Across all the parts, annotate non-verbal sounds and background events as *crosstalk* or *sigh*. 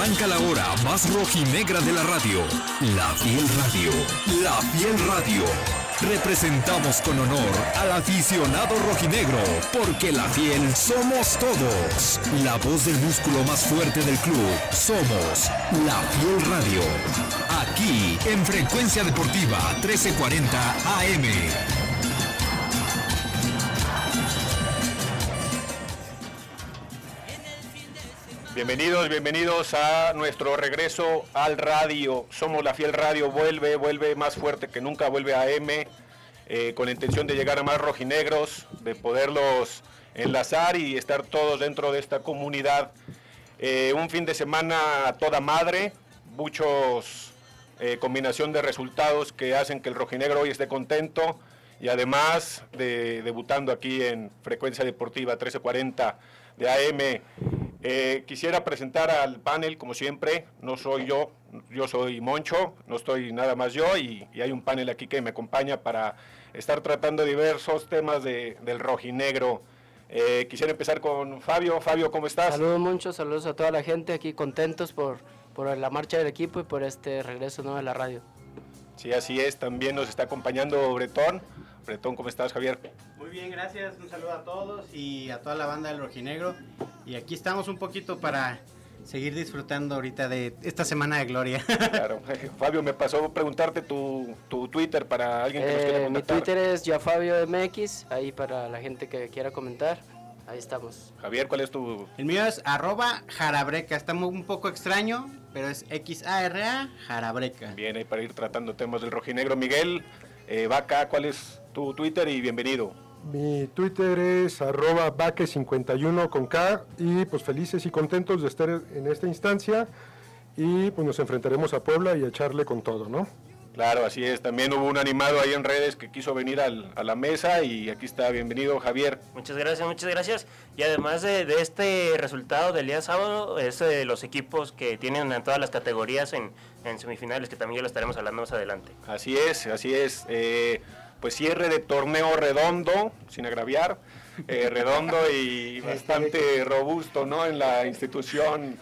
Arranca la hora más rojinegra de la radio. La Fiel Radio. La Fiel Radio. Representamos con honor al aficionado rojinegro, porque la fiel somos todos. La voz del músculo más fuerte del club. Somos la Fiel Radio. Aquí en Frecuencia Deportiva 1340 AM. Bienvenidos, bienvenidos a nuestro regreso al radio. Somos la Fiel Radio, vuelve, vuelve más fuerte que nunca, vuelve a M, eh, con la intención de llegar a más rojinegros, de poderlos enlazar y estar todos dentro de esta comunidad. Eh, un fin de semana a toda madre, muchos eh, combinación de resultados que hacen que el rojinegro hoy esté contento y además de debutando aquí en Frecuencia Deportiva 1340 de AM. Eh, quisiera presentar al panel, como siempre, no soy yo, yo soy Moncho, no estoy nada más yo y, hay un panel aquí que me acompaña para estar tratando diversos temas de, del rojinegro. Eh, quisiera empezar con Fabio. Fabio, ¿cómo estás? Saludos Moncho, saludos a toda la gente aquí contentos por, por la marcha del equipo y por este regreso nuevo a la radio. Sí, así es, también nos está acompañando Bretón. Bretón, ¿cómo estás, Javier? Muy bien, gracias. Un saludo a todos y a toda la banda del Rojinegro. Y aquí estamos un poquito para seguir disfrutando ahorita de esta semana de gloria. *laughs* Claro, *laughs* Fabio, me pasó preguntarte tu, Twitter para alguien que nos quiera comentar. Mi Twitter es YaFabioMX, ahí para la gente que quiera comentar. Ahí estamos. Javier, ¿cuál es tu...? El mío es arroba jarabreca. Está un poco extraño, pero es X-A-R-A jarabreca. Bien, ahí para ir tratando temas del rojinegro. Miguel, eh, Vaca, ¿cuál es tu Twitter? Y bienvenido. Mi Twitter es arroba vaque51 con K y pues felices y contentos de estar en esta instancia y pues nos enfrentaremos a Puebla y a echarle con todo, ¿no? Claro, así es. También hubo un animado ahí en redes que quiso venir al, a la mesa y aquí está. Bienvenido, Javier. Muchas gracias, muchas gracias. Y además de, este resultado del día sábado, es de los equipos que tienen en todas las categorías en, semifinales, que también ya lo estaremos hablando más adelante. Así es, así es. Eh, pues cierre de torneo redondo, sin agraviar, eh, redondo y *laughs* bastante robusto, ¿no? En la institución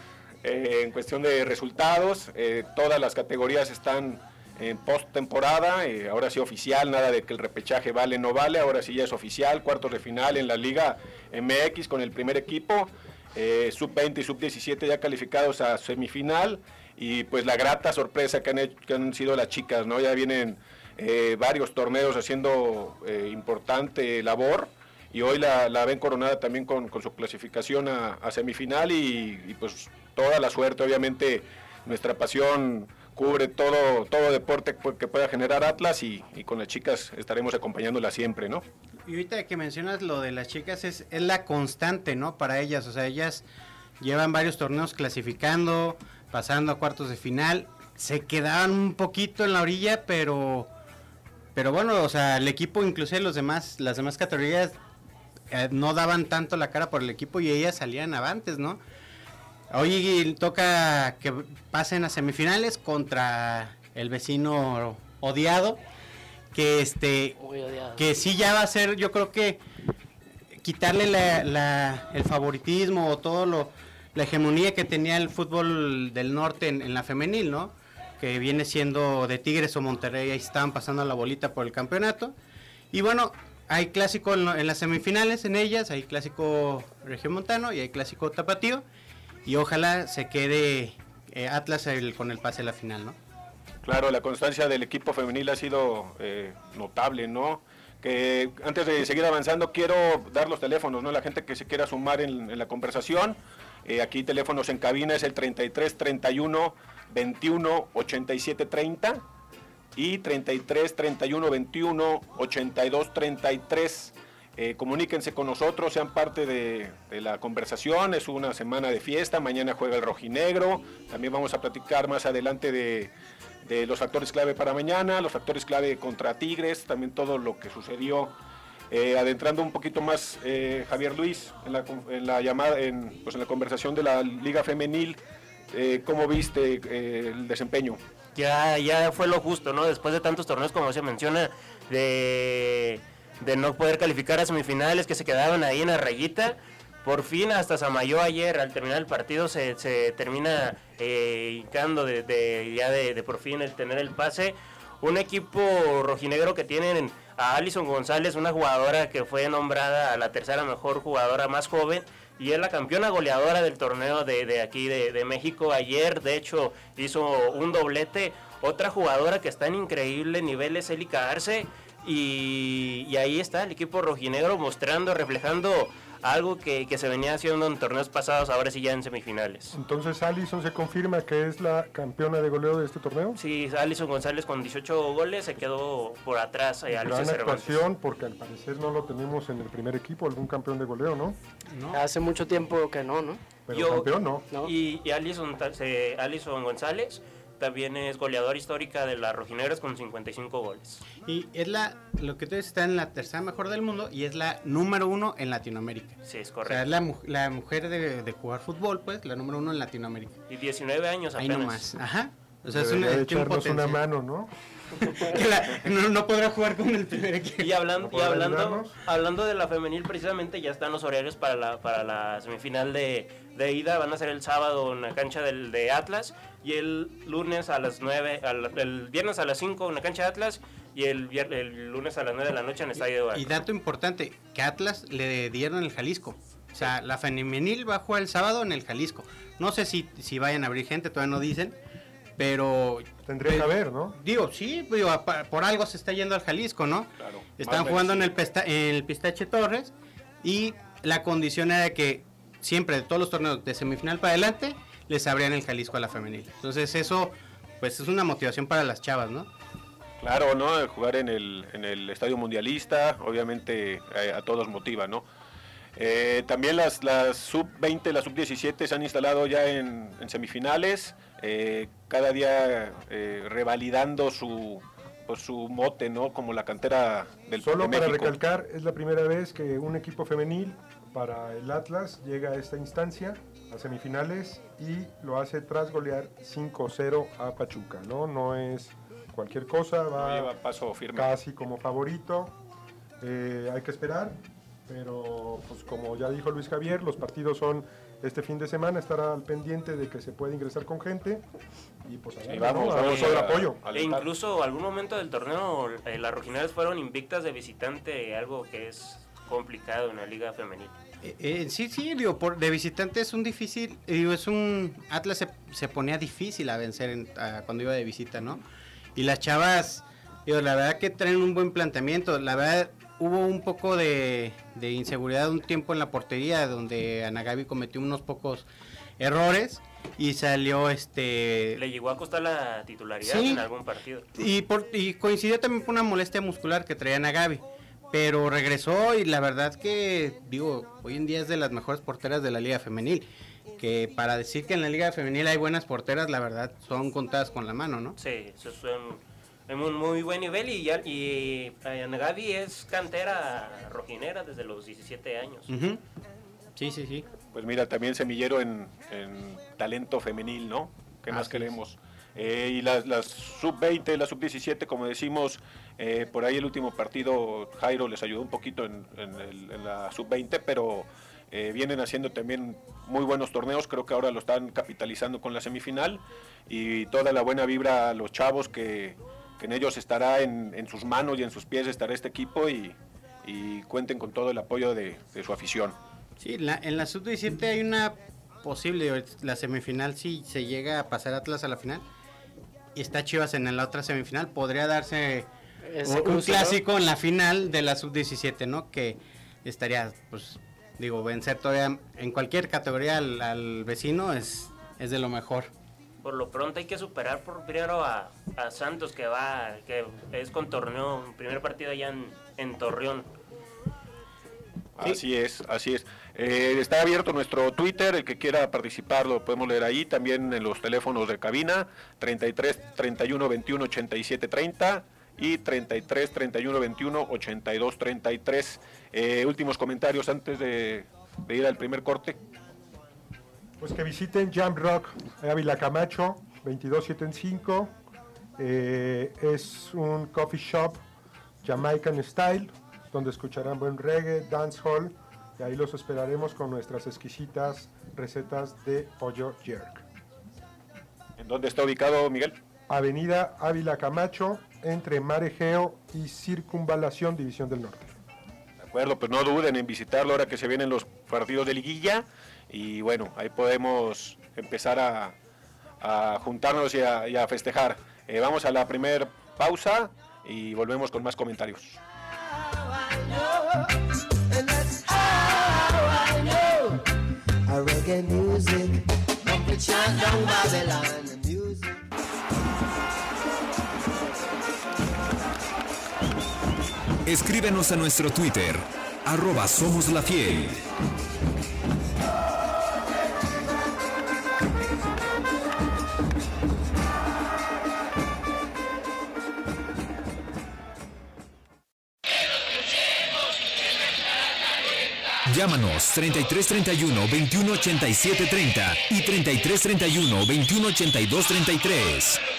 eh, en cuestión de resultados. todas las categorías están en post temporada, eh, ahora sí oficial, nada de que el repechaje vale no vale, ahora sí ya es oficial, cuartos de final en la Liga MX con el primer equipo, eh, sub 20 y sub 17 ya calificados a semifinal y pues la grata sorpresa que han, hecho, que han sido las chicas, ¿no? Ya vienen eh, varios torneos haciendo importante labor y hoy la, ven coronada también con, su clasificación a, semifinal y, y pues toda la suerte, obviamente nuestra pasión cubre todo, todo deporte que pueda generar Atlas y, con las chicas estaremos acompañándolas siempre, ¿no? Y ahorita que mencionas lo de las chicas es, es la constante, ¿no? Para ellas, o sea, ellas llevan varios torneos clasificando, pasando a cuartos de final, se quedaban un poquito en la orilla, pero pero bueno, o sea, el equipo, inclusive los demás, las demás categorías eh, no daban tanto la cara por el equipo y ellas salían avantes, ¿no? Hoy toca que pasen a semifinales contra el vecino odiado. Que este. Que sí ya va a ser, yo creo que quitarle la, el favoritismo o todo lo. la hegemonía que tenía el fútbol del norte en, la femenil, ¿no? Que viene siendo de Tigres o Monterrey, ahí estaban pasando la bolita por el campeonato. Y bueno, hay clásico en, en las semifinales en ellas, hay clásico regiomontano y hay clásico tapatío y ojalá se quede eh, Atlas con el pase a la final, ¿no? Claro, la constancia del equipo femenil ha sido eh, notable, ¿no? Que antes de seguir avanzando quiero dar los teléfonos, ¿no? La gente que se quiera sumar en, la conversación. Eh, aquí teléfonos en cabina es el 33 31 21 87 30 y 33 31 21 82 33. Eh, comuníquense con nosotros, sean parte de, la conversación. Es una semana de fiesta. Mañana juega el rojinegro. También vamos a platicar más adelante de, los factores clave para mañana, los factores clave contra Tigres, también todo lo que sucedió. Eh, adentrando un poquito más, eh, Javier Luis, en la, llamada, en, pues en la conversación de la Liga Femenil, ¿cómo viste el desempeño? Ya, ya fue lo justo, ¿no? Después de tantos torneos, como se menciona, de de no poder calificar a semifinales, que se quedaban ahí en la rayita, por fin hasta Samayo ayer, al terminar el partido, se, se termina eh, hincando de, de- ya de, de por fin el tener el pase. Un equipo rojinegro que tienen a Alison González, una jugadora que fue nombrada la tercera mejor jugadora más joven y es la campeona goleadora del torneo de, de aquí de, de México. Ayer, de hecho, hizo un doblete. Otra jugadora que está en increíble nivel es Elika Arce. Y, y ahí está el equipo rojinegro mostrando, reflejando algo que, que se venía haciendo en torneos pasados, ahora sí ya en semifinales. Entonces, Allison se confirma que es la campeona de goleo de este torneo. Sí, Alison González con 18 goles se quedó por atrás eh, Alicia Gran Cervantes. actuación, porque al parecer no lo tenemos en el primer equipo, algún campeón de goleo, ¿no? Hace mucho tiempo que no, ¿no? Pero Yo- campeón no. No. Y, y Alison, Alison González también es goleadora histórica de las rojinegras con 55 goles. Y es la, lo que tú dices, está en la tercera mejor del mundo y es la número uno en Latinoamérica. Sí, es O sea, correcto. es la, la mujer de, de jugar fútbol, pues, la número uno en Latinoamérica. Y 19 años Ahí apenas. nomás. Ajá. O sea, es de un echarnos una potencial. mano, ¿no? *laughs* La- no, no podrá jugar con el primer equipo. Y hablando, ¿No y hablando, ayudarnos? hablando de la femenil, precisamente ya están los horarios para la, para la semifinal de, de ida. Van a ser el sábado en la cancha del, de Atlas y el lunes a las 9, al- el viernes a las 5 en la cancha de Atlas y el, el lunes a las 9 de la noche en el estadio de Y Veracruz. dato importante, que Atlas le dieron el Jalisco. O sea, la femenil va a jugar el sábado en el Jalisco. No sé si, si vayan a abrir gente, todavía no dicen. Pero Tendría que haber, ¿no? digo, sí, digo, por algo se está yendo al Jalisco, ¿no? Claro, Están jugando en el, pesta- en el Pistache Torres y la condición era que siempre de todos los torneos de semifinal para adelante les abrían el Jalisco a la femenil. Entonces eso pues es una motivación para las chavas, ¿no? Claro, ¿no? Jugar en el, en el Estadio Mundialista, obviamente eh, a todos motiva, ¿no? Eh, también las, las sub-20, las sub-17 se han instalado ya en, en semifinales, eh, cada día eh, revalidando su, pues, su mote, ¿no? Como la cantera del Solo de para México. recalcar, es la primera vez que un equipo femenil para el Atlas llega a esta instancia, a semifinales, y lo hace tras golear 5-0 a Pachuca, ¿no? No es cualquier cosa, No va lleva paso firme. casi como favorito. Eh, hay que esperar, pero pues como ya dijo Luis Javier, los partidos son este fin de semana, estará al pendiente de que se pueda ingresar con gente y pues Sí, ¿no? vamos, a vamos el apoyo. a E incluso algún momento del torneo eh, las rojinegras fueron invictas de visitante, algo que es complicado en la liga femenil. Eh, eh, sí, sí, digo, por, de visitante es un difícil, digo, es un, Atlas se, se ponía difícil a vencer en- a- cuando iba de visita, ¿no? Y las chavas, digo, la verdad que traen un buen planteamiento, la verdad hubo un poco de, de inseguridad un tiempo en la portería, donde Ana Gaby cometió unos pocos errores y salió este... Le llegó a costar la titularidad Sí. en algún partido. Y, por, y coincidió también con una molestia muscular que traía Nagabi. Pero regresó y la verdad que, digo, hoy en día es de las mejores porteras de la Liga Femenil. Que para decir que en la Liga Femenil hay buenas porteras, la verdad son contadas con la mano, ¿no? Sí, un, en un muy buen nivel y, ya, y eh, Gaby es cantera rojinera desde los 17 años. Sí, sí, sí. Pues mira, también semillero en, en talento femenil, ¿no? ¿Qué más Así queremos? Eh, y las, las sub-20, las sub-17, como decimos, eh, por ahí el último partido Jairo les ayudó un poquito en, en el- en la sub-20, pero eh, vienen haciendo también muy buenos torneos, creo que ahora lo están capitalizando con la semifinal y toda la buena vibra a los chavos que, que en ellos estará, en, en sus manos y en sus pies estará este equipo y, y cuenten con todo el apoyo de, de su afición. Sí, la- en la Sub-17 hay una posible, la semifinal si se llega a pasar Atlas a la final y está Chivas en la otra semifinal, podría darse un, clásico en la final de la Sub-17, ¿no? Que estaría, pues, digo, vencer todavía en cualquier categoría al, al vecino es, es de lo mejor. Por lo pronto hay que superar por primero a, a Santos que va, que es con torneo, primer partido allá en, en Torreón. Así es, así es. Eh, está abierto nuestro Twitter, el que quiera participar lo podemos leer ahí, también en los teléfonos de cabina, 33 31 21 87 30 y 33 31 21 82 33. Eh, últimos comentarios antes de, de ir al primer corte. Pues que visiten Jam Rock Ávila Camacho, 2275. Eh, es un coffee shop Jamaican style, donde escucharán buen reggae, dancehall, y ahí los esperaremos con nuestras exquisitas recetas de pollo jerk. ¿En dónde está ubicado, Miguel? Avenida Ávila Camacho, entre Marejeo y Circunvalación, División del Norte. De acuerdo, pues no duden en visitarlo ahora que se vienen los partidos de liguilla y bueno, ahí podemos empezar a, juntarnos y a, festejar. Eh, vamos a la primera pausa y volvemos con más comentarios. Escríbenos a nuestro Twitter, arroba Somos la Fiel. Llámanos 3331 2187 30 y 3331 2182 33.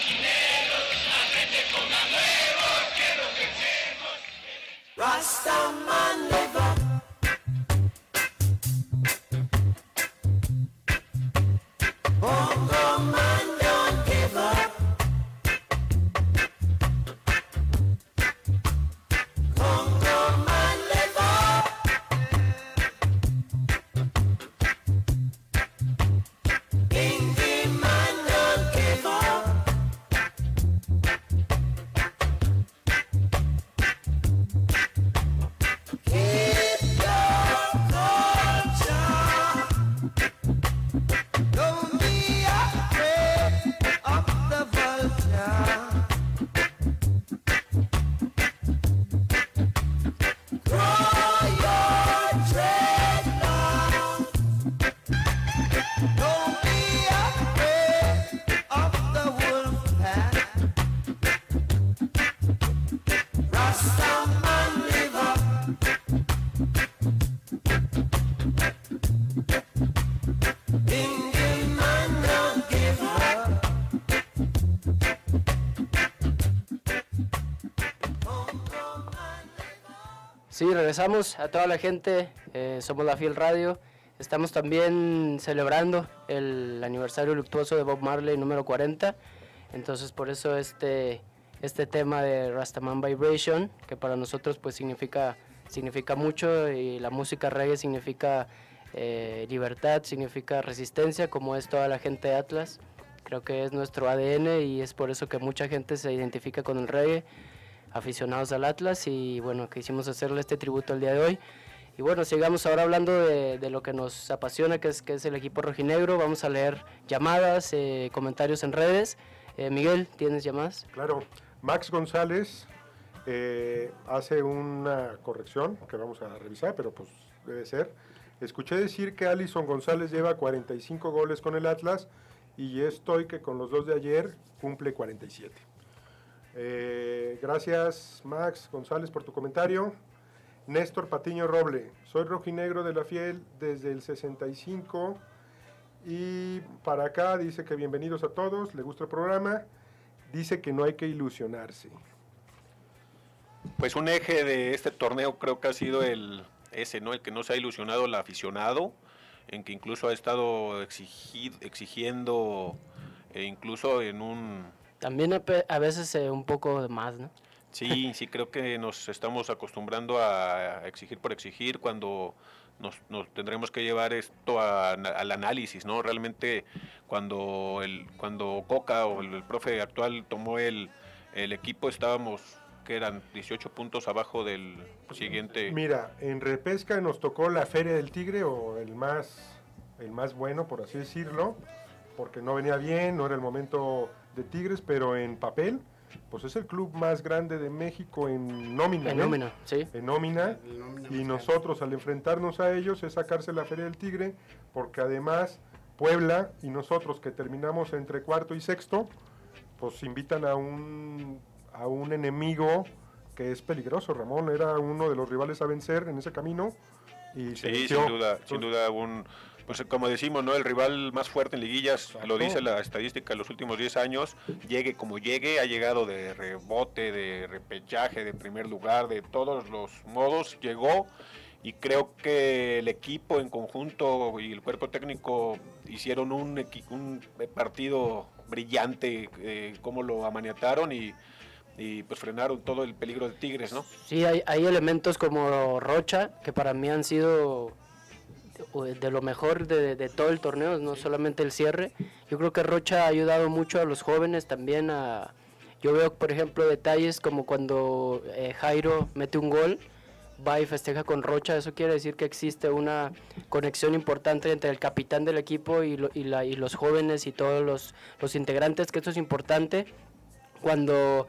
Sí, regresamos a toda la gente, eh, somos la Fiel Radio. Estamos también celebrando el aniversario luctuoso de Bob Marley número 40. Entonces por eso este, este tema de Rastaman Vibration, que para nosotros pues significa, significa mucho y la música reggae significa eh, libertad, significa resistencia, como es toda la gente de Atlas. Creo que es nuestro ADN y es por eso que mucha gente se identifica con el reggae aficionados al Atlas y bueno, quisimos hacerle este tributo el día de hoy. Y bueno, sigamos ahora hablando de, lo que nos apasiona, que es, que es el equipo rojinegro. Vamos a leer llamadas, eh, comentarios en redes. Eh, Miguel, ¿tienes llamadas? Claro, Max González eh, hace una corrección que vamos a revisar, pero pues debe ser. Escuché decir que Alison González lleva 45 goles con el Atlas y estoy que con los dos de ayer cumple 47. Eh, gracias Max González por tu comentario. Néstor Patiño Roble, soy rojinegro de la Fiel desde el 65 y para acá dice que bienvenidos a todos, le gusta el programa, dice que no hay que ilusionarse. Pues un eje de este torneo creo que ha sido el ese, ¿no? El que no se ha ilusionado el aficionado, en que incluso ha estado exigi- exigiendo, e incluso en un... También a, veces eh, un poco de más, ¿no? Sí, *laughs* sí, creo que nos estamos acostumbrando a exigir por exigir cuando nos, nos tendremos que llevar esto a- al análisis, ¿no? Realmente cuando el cuando Coca o el, el profe actual tomó el, el equipo estábamos que eran 18 puntos abajo del siguiente. Mira, en repesca nos tocó la Feria del Tigre o el más, el más bueno, por así decirlo, porque no venía bien, no era el momento de Tigres, pero en papel, pues es el club más grande de México en nómina. En ¿eh? nómina, sí. En nómina. Y nosotros al enfrentarnos a ellos es sacarse la Feria del Tigre, porque además Puebla y nosotros que terminamos entre cuarto y sexto, pues invitan a un, a un enemigo que es peligroso. Ramón era uno de los rivales a vencer en ese camino. Y Sí, sin duda, sin duda un pues como decimos, ¿no? El rival más fuerte en liguillas, lo dice la estadística de los últimos 10 años, llegue como llegue, ha llegado de rebote, de repechaje, de primer lugar, de todos los modos, llegó y creo que el equipo en conjunto y el cuerpo técnico hicieron un, un partido brillante, eh, cómo lo amaniataron y, y, pues frenaron todo el peligro de Tigres, ¿no? Sí, hay, hay elementos como Rocha, que para mí han sido de, lo mejor de, de todo el torneo, no solamente el cierre. Yo creo que Rocha ha ayudado mucho a los jóvenes también a... Yo veo, por ejemplo, detalles como cuando eh, Jairo mete un gol, va y festeja con Rocha, eso quiere decir que existe una conexión importante entre el capitán del equipo y, lo- y la- y los jóvenes y todos los, los integrantes, que esto es importante. Cuando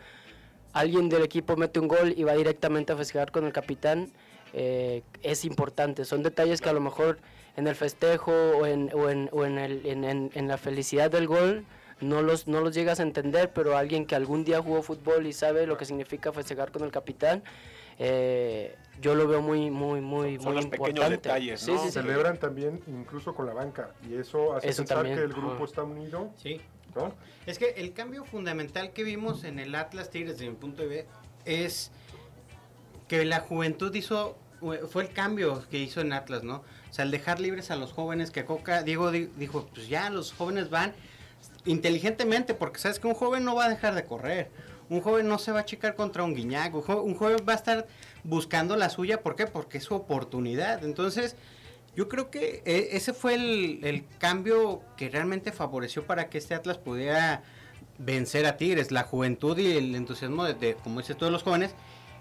alguien del equipo mete un gol y va directamente a festejar con el capitán, eh, es importante. Son detalles que a lo mejor en el festejo o en, o en, o en, el- en- en- en la felicidad del gol no los, no los llegas a entender, pero alguien que algún día jugó fútbol y sabe lo que significa festejar con el capitán, eh, yo lo veo muy, muy, muy, Son muy los pequeños importante. detalles, Sí, ¿no? sí, sí. Celebran también incluso con la banca y eso hace Eso pensar también, que el grupo está unido, Sí. ¿no? Es que el cambio fundamental que vimos en el Atlas Tigres, desde mi punto de vista, es que la juventud hizo, fue el cambio que hizo en Atlas, ¿no? O sea, el dejar libres a los jóvenes, que Coca, Diego di- dijo, pues ya los jóvenes van inteligentemente, porque sabes que un joven no va a dejar de correr. Un joven no se va a checar contra un guiñac. Un, jo- un joven va a estar buscando la suya. ¿Por qué? Porque es su oportunidad. Entonces, yo creo que eh, ese fue el, el cambio que realmente favoreció para que este Atlas pudiera vencer a Tigres. La juventud y el entusiasmo de, de, como dices, todos los jóvenes.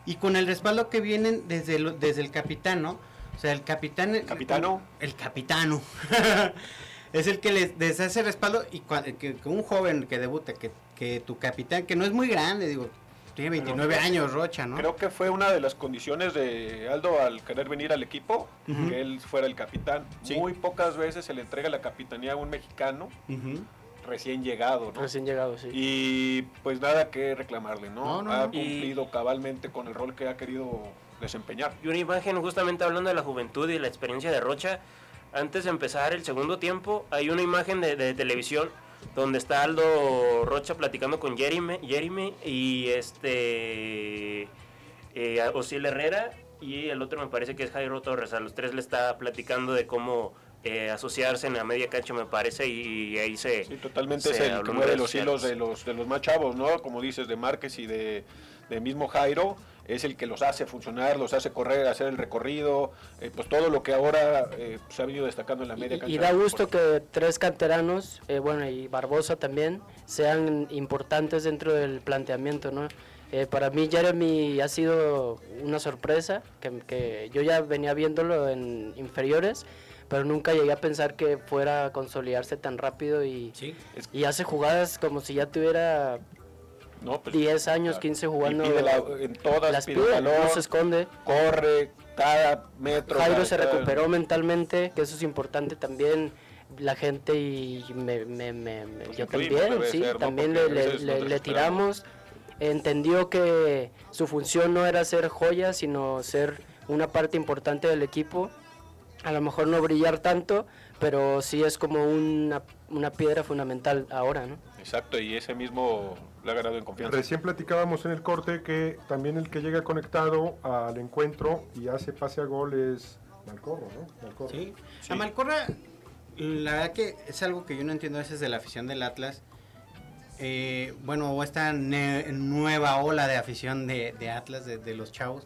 Y con el respaldo que vienen desde el, desde el capitán, ¿no? O sea, el capitán... ¿Capitano? El capitano. *laughs* es el que les, les hace respaldo y cua- que, que un joven que debute, que, que tu capitán, que no es muy grande, digo, tiene 29 Pero- años, Rocha, ¿no? Creo que fue una de las condiciones de Aldo al querer venir al equipo, que él fuera el capitán. Sí. Muy pocas veces se le entrega la capitanía a un mexicano Ujú. Recién llegado, ¿no? Recién llegado, sí. Y pues nada que reclamarle, ¿no? No, no, ha cumplido cabalmente con el rol que ha querido desempeñar. Y una imagen justamente hablando de la juventud y la experiencia de Rocha. Antes de empezar el segundo tiempo, hay una imagen de, de televisión donde está Aldo Rocha platicando con Jeremy, Jeremy y este eh, Osiel Herrera y el otro me parece que es Jairo Torres. A los tres le está platicando de cómo eh, asociarse en la media cancha, me parece, y, ahí se... Sí, totalmente se es el que mueve los hilos de los, de los más chavos, ¿no? Como dices, de Márquez y de, de mismo Jairo, es el que los hace funcionar, los hace correr, hacer el recorrido, eh, pues todo lo que ahora eh, se ha venido destacando en la media Y, cancha. y da gusto que tres canteranos, eh, bueno, y Barbosa también, sean importantes dentro del planteamiento, ¿no? Eh, para mí Jeremy ha sido una sorpresa, que, que yo ya venía viéndolo en inferiores, pero nunca llegué a pensar que fuera a consolidarse tan rápido y, Sí. y hace jugadas como si ya tuviera ¿no? Pues, 10 años, 15 jugando. y pide la- en todas, las pide no se esconde. corre cada metro. Jairo cada- se cada- recuperó mentalmente, que eso es importante también. La gente y me, me- me- me- Pues yo también, sí, también le, le- le- tiramos. Entendió que su función no era ser joya, sino ser una parte importante del equipo. A lo mejor no brillar tanto, pero sí es como una, una piedra fundamental ahora, ¿no? Exacto, y ese mismo le ha ganado en confianza. Recién platicábamos en el corte que también el que llega conectado al encuentro y hace pase a gol es Malcorro, ¿no? Malcorro. Sí. Sí. A Malcorra, la verdad que es algo que yo no entiendo a veces de la afición del Atlas. Eh, bueno, o esta nueva ola de afición de, de Atlas, de, de los chavos,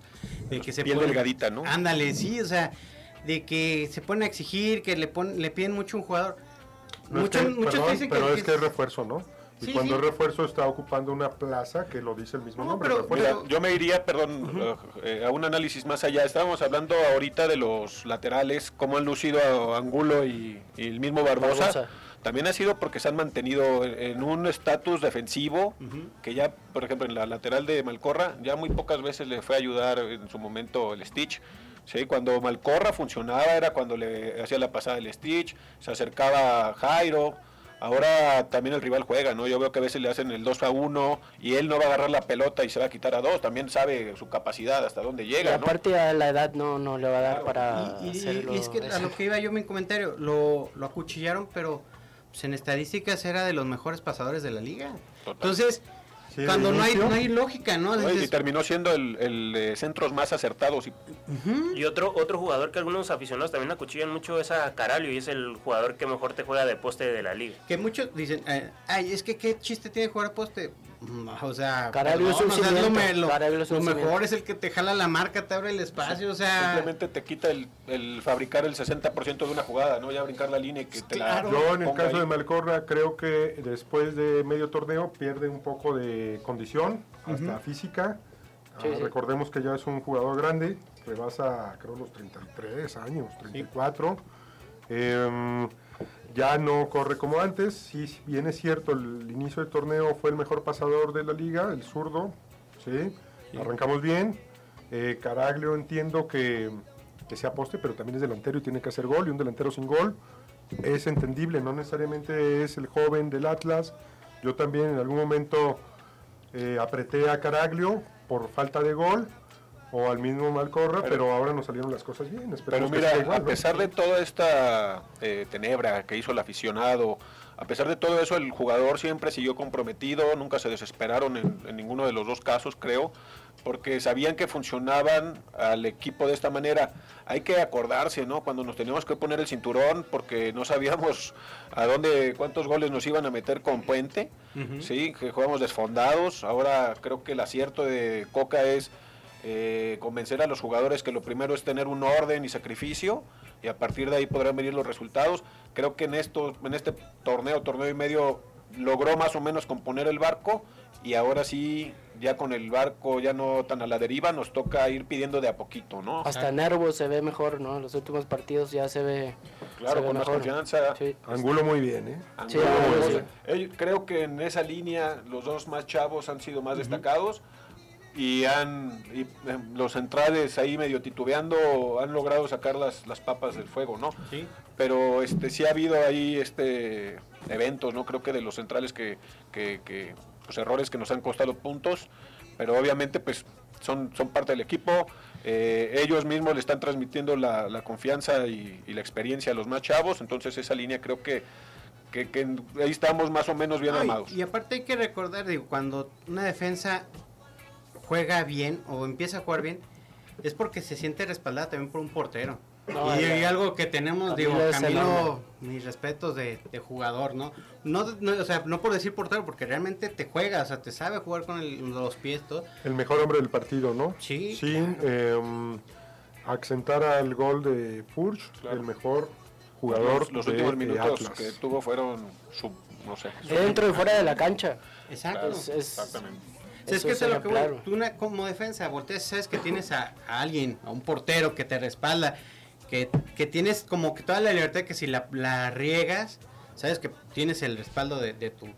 de que se Piel ponen- delgadita, ¿no? Ándale, sí, o sea, de que se ponen a exigir, que le ponen, le piden mucho a un jugador. No es muchos que- muchos perdón, dicen pero que, es que es refuerzo, ¿no? Y Sí, cuando sí. es refuerzo está ocupando una plaza que lo dice el mismo No, nombre. pero- refuerzo. Mira, yo me iría, perdón, eh, a un análisis más allá. Estábamos hablando ahorita de los laterales, cómo han lucido a Angulo y, y el mismo Barbosa. Barbosa. También ha sido porque se han mantenido en, un estatus defensivo, que ya, por ejemplo, en la lateral de Malcorra, ya muy pocas veces le fue a ayudar en su momento el Stitch. Sí, cuando Malcorra funcionaba era cuando le hacía la pasada el Stitch, se acercaba a Jairo. Ahora también el rival juega, ¿no? Yo veo que a veces le hacen el 2 a 1 y él no va a agarrar la pelota y se va a quitar a dos. También sabe su capacidad, hasta dónde Y llega, ¿no? aparte a la edad no, no le va a dar para Y, y- hacerlo. y es que a lo que iba yo mi comentario, lo, lo acuchillaron, pero pues, en estadísticas era de los mejores pasadores de la liga. Total. Entonces, Sí, cuando no hay, no hay lógica, ¿no? Y terminó siendo el, el de centros más acertados. Y, Y otro otro jugador que algunos aficionados también acuchillan mucho es a Caralho y es el jugador que mejor te juega de poste de la liga. que muchos dicen, eh, ay, es que qué chiste tiene jugar a poste. O sea, Caraglio es un o sea, lo, es mejor es el que te jala la marca, te abre el espacio, o sea, Simplemente te quita el, el fabricar el 60% de una jugada, ¿no? Ya brincar la línea y que te la Claro. Yo en el caso ahí. de Malcorra creo que después de medio torneo pierde un poco de condición, hasta física. Sí, Ah, sí. Recordemos que ya es un jugador grande, rebasa creo los 33 años, 34. Em, ya no corre como antes, si bien es cierto, el inicio del torneo fue el mejor pasador de la liga, el zurdo, ¿sí? Arrancamos bien. Eh, Caraglio entiendo que, que sea poste, pero también es delantero y tiene que hacer gol, y un delantero sin gol es entendible, no necesariamente es el joven del Atlas. Yo también en algún momento eh, apreté a Caraglio por falta de gol, o al mismo Malcorra, pero, ahora nos salieron las cosas bien. Pero esperemos que mira, igual, a ¿no? pesar de toda esta eh, tenebra que hizo el aficionado, a pesar de todo eso, el jugador siempre siguió comprometido, nunca se desesperaron en, en ninguno de los dos casos, creo, porque sabían que funcionaban al equipo de esta manera. Hay que acordarse, ¿no? Cuando nos teníamos que poner el cinturón, porque no sabíamos a dónde, cuántos goles nos iban a meter con Puente, sí, que jugamos desfondados. Ahora creo que el acierto de Coca es eh, convencer a los jugadores que lo primero es tener un orden y sacrificio y a partir de ahí podrán venir los resultados. Creo que en esto, en este torneo, torneo y medio, logró más o menos componer el barco y ahora sí, ya con el barco ya no tan a la deriva, nos toca ir pidiendo de a poquito, ¿no? Hasta Nervo se ve mejor, ¿no? En los últimos partidos ya se ve. Claro, se ve con más mejor. confianza. Sí. Angulo muy bien, ¿eh? Sí, Angulo, creo que en esa línea los dos más chavos han sido más destacados y han y, eh, los centrales ahí medio titubeando han logrado sacar las, las papas del fuego, ¿no? Sí. Pero este sí ha habido ahí este eventos, ¿no? Creo que de los centrales que, que, que, pues, errores que nos han costado puntos, pero obviamente pues son, son parte del equipo. eh, ellos mismos le están transmitiendo la, la confianza y, y la experiencia a los más chavos, entonces esa línea creo que, que, que ahí estamos más o menos bien Ay, armados. y aparte hay que recordar, digo, cuando una defensa juega bien o empieza a jugar bien, es porque se siente respaldada también por un portero. No, y, y algo que tenemos, Camilo digo, Camilo, mis respetos de, de jugador, ¿no? No, no, O sea, no por decir portero, porque realmente te juega, o sea, te sabe jugar con el- los pies, todo. El mejor hombre del partido, ¿no? Sí, Sin em, accentar al gol de Furch, Claro. el mejor jugador los, los de, últimos de minutos Atlas. que tuvo fueron sub, no sé. Dentro y fuera de la cancha. Exacto. Claro, Es- es- exactamente. O sea, es Eso que es eso es lo que voy. ejemplar. Tú una, como defensa volteas sabes que tienes a, a alguien, a un portero que te respalda, que, que tienes como que toda la libertad que si la, la riegas, sabes que tienes el respaldo de, de tu, tu,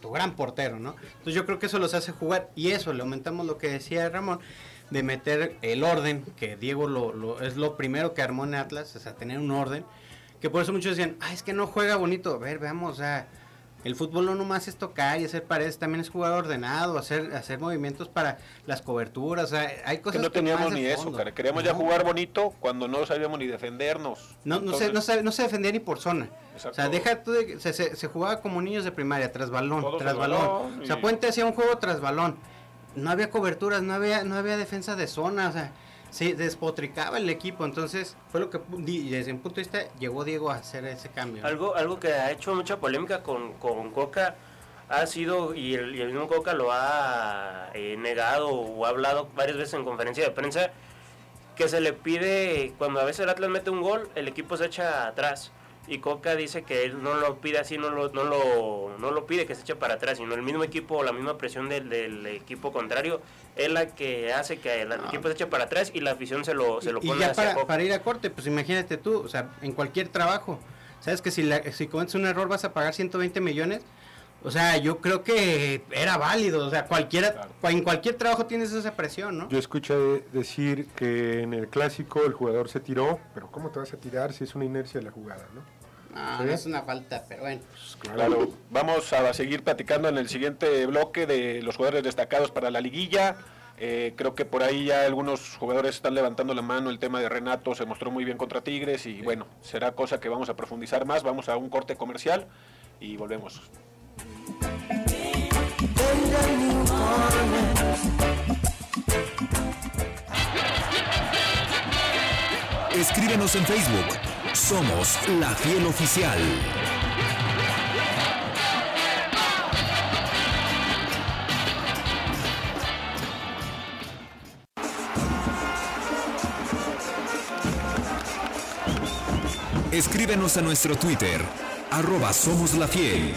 tu gran portero, ¿no? Entonces yo creo que eso los hace jugar y eso, le aumentamos lo que decía Ramón, de meter el orden, que Diego lo, lo- es lo primero que armó en Atlas, o sea, tener un orden, que por eso muchos decían, ah, es que no juega bonito, a ver, veamos, o sea... El fútbol no nomás es tocar y hacer paredes, también es jugar ordenado, hacer hacer movimientos para las coberturas, o sea, hay Que cosas no teníamos ni eso, cara. Queríamos ya No. jugar bonito cuando no sabíamos ni defendernos. No, no, se, Entonces, no, se, no se defendía ni por zona. Exacto. O sea, deja tú de, se, se, se jugaba como niños de primaria, tras balón, Todos tras al balón. O sea, Puente hacía un juego tras balón. No había coberturas, no había, no había defensa de zona, o sea, se despotricaba el equipo. Entonces, fue lo que, desde mi punto de vista, llegó Diego a hacer ese cambio. Algo, algo que ha hecho mucha polémica con, con Coca ha sido, y el, y el mismo Coca lo ha eh, negado o ha hablado varias veces en conferencia de prensa, que se le pide, cuando a veces el Atlas mete un gol, el equipo se echa atrás. Y Coca dice que él no lo pide así, no lo, no lo, no lo pide que se eche para atrás, sino el mismo equipo o la misma presión del, del equipo contrario es la que hace que el equipo se eche para atrás y la afición se lo, se lo y pone ya hacia para, Coca. para ir a corte, pues imagínate tú, o sea, en cualquier trabajo, sabes que si, la, si cometes un error vas a pagar 120 millones, o sea, yo creo que era válido, o sea, cualquiera, Claro. en cualquier trabajo tienes esa presión, ¿no? Yo escuché decir que en el clásico el jugador se tiró, pero ¿cómo te vas a tirar si es una inercia de la jugada, no? No, ¿Sí? no es una falta, pero bueno. Claro, vamos a seguir platicando en el siguiente bloque de los jugadores destacados para la liguilla. Eh, creo que por ahí ya algunos jugadores están levantando la mano. El tema de Renato se mostró muy bien contra Tigres y bueno, será cosa que vamos a profundizar más. Vamos a un corte comercial y volvemos. Escríbenos en Facebook. Somos La Fiel Oficial. Escríbenos a nuestro Twitter, arroba Somos La Fiel.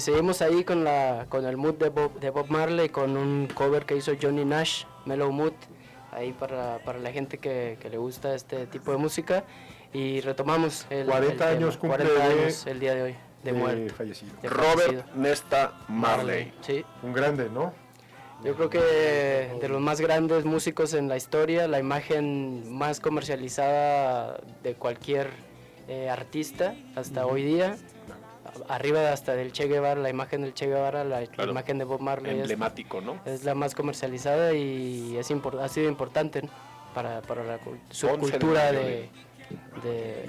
Eh, seguimos ahí con, la, con el mood de Bob, de Bob Marley, con un cover que hizo Johnny Nash, Mellow Mood, ahí para, para la gente que, que le gusta este tipo de música. Y retomamos el, 40 el años cumple 40 de- años el día de hoy, de, de muerto. fallecido. de Robert fallecido. Nesta Marley. Sí, Un grande, ¿no? yo creo que de los más grandes músicos en la historia, la imagen más comercializada de cualquier eh, artista hasta hoy día. Arriba hasta del Che Guevara, la imagen del Che Guevara, la Claro. imagen de Bob Marley es, Emblemático, ¿no? es la más comercializada y es ha sido importante ¿no? para, para la cul- subcultura de, de,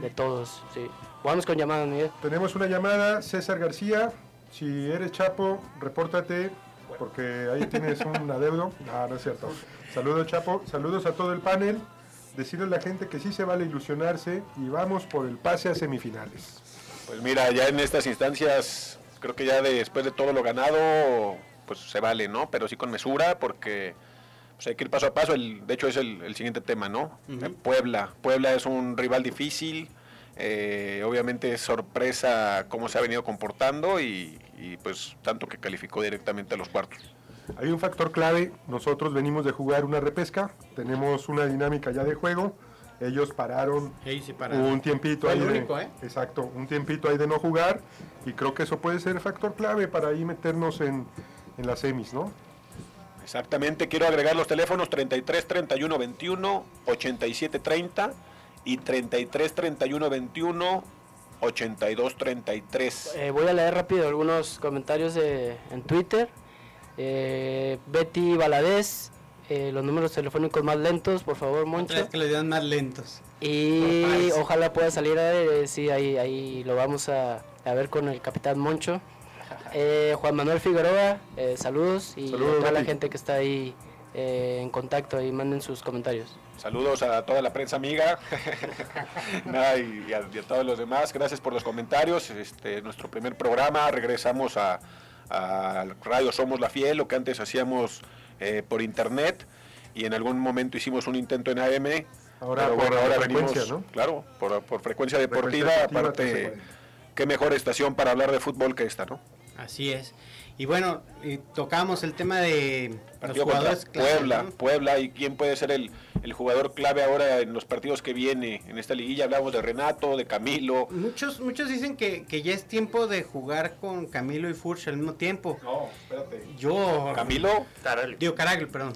de todos. Sí. Vamos con llamadas, Miguel. Tenemos una llamada, César García. Si eres Chapo, repórtate, porque ahí tienes un adeudo. No, no es cierto. Saludos, Chapo. Saludos a todo el panel. Decirle a la gente que sí se vale ilusionarse y vamos por el pase a semifinales. Pues mira, ya en estas instancias, creo que ya de- después de todo lo ganado, pues se vale, ¿no? Pero sí con mesura, porque pues hay que ir paso a paso. El, de hecho, es el, el siguiente tema, ¿no? Eh, Puebla. Puebla es un rival difícil. eh, obviamente es sorpresa cómo se ha venido comportando y, y, pues tanto que calificó directamente a los cuartos. Hay un factor clave. Nosotros venimos de jugar una repesca. Tenemos una dinámica ya de juego. Ellos pararon sí un tiempito Fue ahí de, ¿eh? exacto, un tiempito ahí de no jugar y creo que eso puede ser factor clave para ahí meternos en, en las semis, ¿no? Exactamente, quiero agregar los teléfonos 33 31 21 87 30 y 33 31 21 82 33. Eh, voy a leer rápido algunos comentarios de, en Twitter. Eh, Betty Valadez, eh, los números telefónicos más lentos, por favor, Moncho. Otra vez que le dan más lentos. Y ojalá pueda salir a eh, sí, ahí, ahí lo vamos a, a ver con el capitán Moncho. Eh, Juan Manuel Figueroa, eh, saludos y Saludos, a toda la gente que está ahí eh, en contacto y manden sus comentarios. Saludos a toda la prensa amiga *laughs* Nada, y, y a, y a todos los demás. Gracias por los comentarios. Este, nuestro primer programa, regresamos a, a Radio Somos la Fiel, lo que antes hacíamos eh, por internet y en algún momento hicimos un intento en AM. Ahora pero por bueno, ahora frecuencia, venimos, ¿no? claro, por, por frecuencia deportiva, Frecuencia aparte, 1340. qué mejor estación para hablar de fútbol que esta, ¿no? Así es. Y bueno, y tocamos el tema de los Partido jugadores clave, Puebla, ¿no? Puebla y quién puede ser el, el jugador clave ahora en los partidos que viene en esta liguilla. Hablamos de Renato, de Camilo. Muchos, muchos dicen que, que ya es tiempo de jugar con Camilo y Furch al mismo tiempo. No, espérate. Yo. Camilo, Caraglio. Digo, Caraglio, perdón.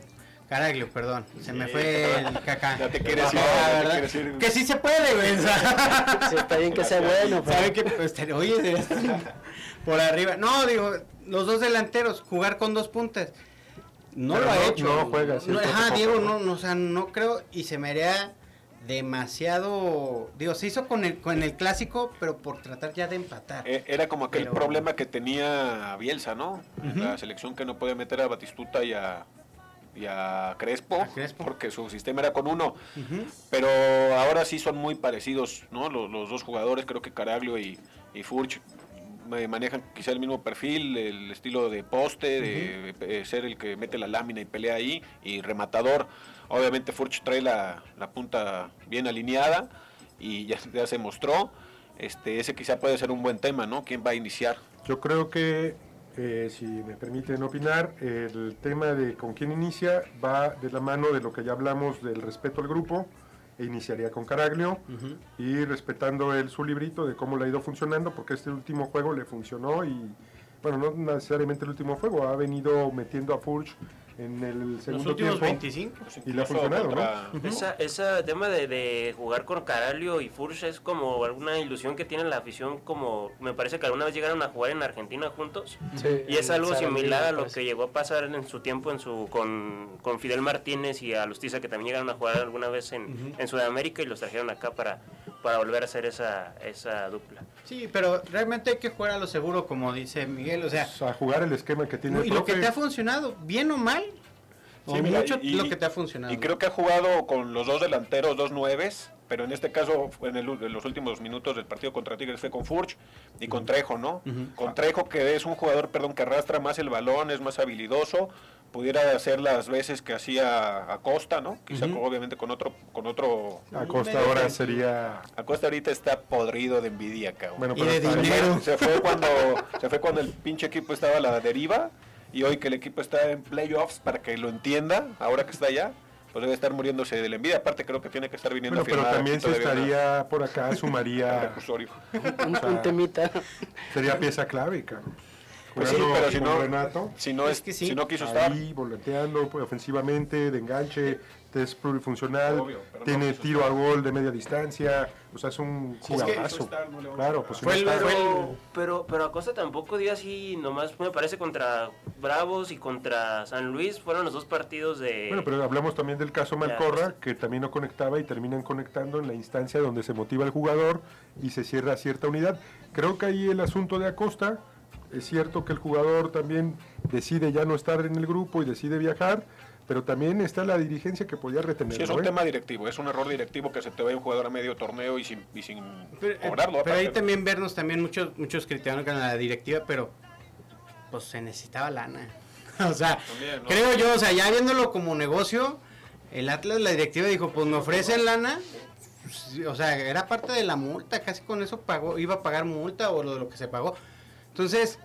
Caraglio, perdón. Se me fue el *laughs* caca. Ya te quieres ir, Ah. Que sí se puede, güey. Sí, está bien que sea bueno, pero ¿Sabe qué? Pues, oye, de- *laughs* por arriba. No, digo, los dos delanteros, jugar con dos puntas. No Pero lo ha hecho. no juega así No, ajá, Diego, no, no, o sea, no creo. Y se me haría demasiado. Digo, se hizo con el, con el clásico, pero por tratar ya de empatar. Eh, era como aquel Pero- problema que tenía Bielsa, ¿no? La selección que no podía meter a Batistuta y a, y a Crespo, A Crespo. porque su sistema era con uno. Pero ahora sí son muy parecidos, ¿no? Los, los dos jugadores, creo que Caraglio y, y Furch manejan quizá el mismo perfil, el estilo de poste, de eh, ser el que mete la lámina y pelea ahí, y rematador. Obviamente Furch trae la, la punta bien alineada y ya, ya se mostró. Este, ese quizá puede ser un buen tema, ¿no? ¿Quién va a iniciar? Yo creo que, eh, si me permiten opinar, el tema de con quién inicia va de la mano de lo que ya hablamos del respeto al grupo. E iniciaría con Caraglio. Y respetando él su librito de cómo le ha ido funcionando, porque este último juego le funcionó y, bueno, no necesariamente el último juego, ha venido metiendo a Furch en el Los segundo últimos tiempo 25. y le ha Incluso funcionado, contra- ¿no? Esa, ese tema de, de jugar con Caraglio y Furch es como alguna ilusión que tiene la afición, como me parece que alguna vez llegaron a jugar en Argentina juntos. Y es algo similar a lo que llegó a pasar en su tiempo en su con, con Fidel Martínez y a Lustiza, que también llegaron a jugar alguna vez en, en Sudamérica y los trajeron acá para, para volver a hacer esa, esa dupla. Sí, pero realmente hay que jugar a lo seguro, como dice Miguel. O sea, O sea, jugar el esquema que tiene el y lo que te ha funcionado, bien o mal, o Sí, mira, mucho y- lo que te ha funcionado. Y creo que ha jugado con los dos delanteros, dos nueves, pero en este caso, en, el- en los últimos minutos del partido contra Tigres fue con Furch y con Trejo, ¿no? Con Trejo, que es un jugador, perdón, que arrastra más el balón, es más habilidoso, pudiera hacer las veces que hacía Acosta, ¿no? Quizá obviamente con otro, con otro... Acosta ahora sería Acosta ahorita está podrido de envidia, cabrón. bueno, Y pero de está- dinero. Se fue cuando se fue cuando el pinche equipo estaba a la deriva y hoy que el equipo está en playoffs para que lo entienda, ahora que está allá, pues debe estar muriéndose de la envidia. Aparte creo que tiene que estar viniendo Bueno, pero a firmar también se estaría por acá, sumaría. *laughs* Un, O sea, un temita. sería pieza clave, cabrón. Pues sí, pero si no, Renato, si no Es que sí. si no quiso estar, ahí volanteando pues, ofensivamente, de enganche, es plurifuncional, Obvio, pero no tiene tiro estar. a gol de media distancia, o sea, es un jugadorazo. no vamos claro, pues si Fue no el- está- fue el- Pero, pero, Acosta tampoco dio así, nomás me parece contra Bravos y contra San Luis, fueron los dos partidos de... Bueno, pero hablamos también del caso Malcorra, que también no conectaba y terminan conectando en la instancia donde se motiva el jugador y se cierra cierta unidad. Creo que ahí el asunto de Acosta, es cierto que el jugador también decide ya no estar en el grupo y decide viajar, pero también está la dirigencia que podía retenerlo. Sí, es un ¿eh? tema directivo, es un error directivo que se te vaya un jugador a medio torneo y sin, y sin Pero, eh, cobrarlo. pero ahí también vernos también muchos muchos criticaron a la directiva, pero pues se necesitaba lana. *laughs* o sea, También, ¿no? creo yo, o sea, ya viéndolo como negocio, el Atlas, la directiva dijo, pues me ofrecen lana. pues, O sea, era parte de la multa, casi con eso pagó, iba a pagar multa o lo, lo que se pagó. Entonces,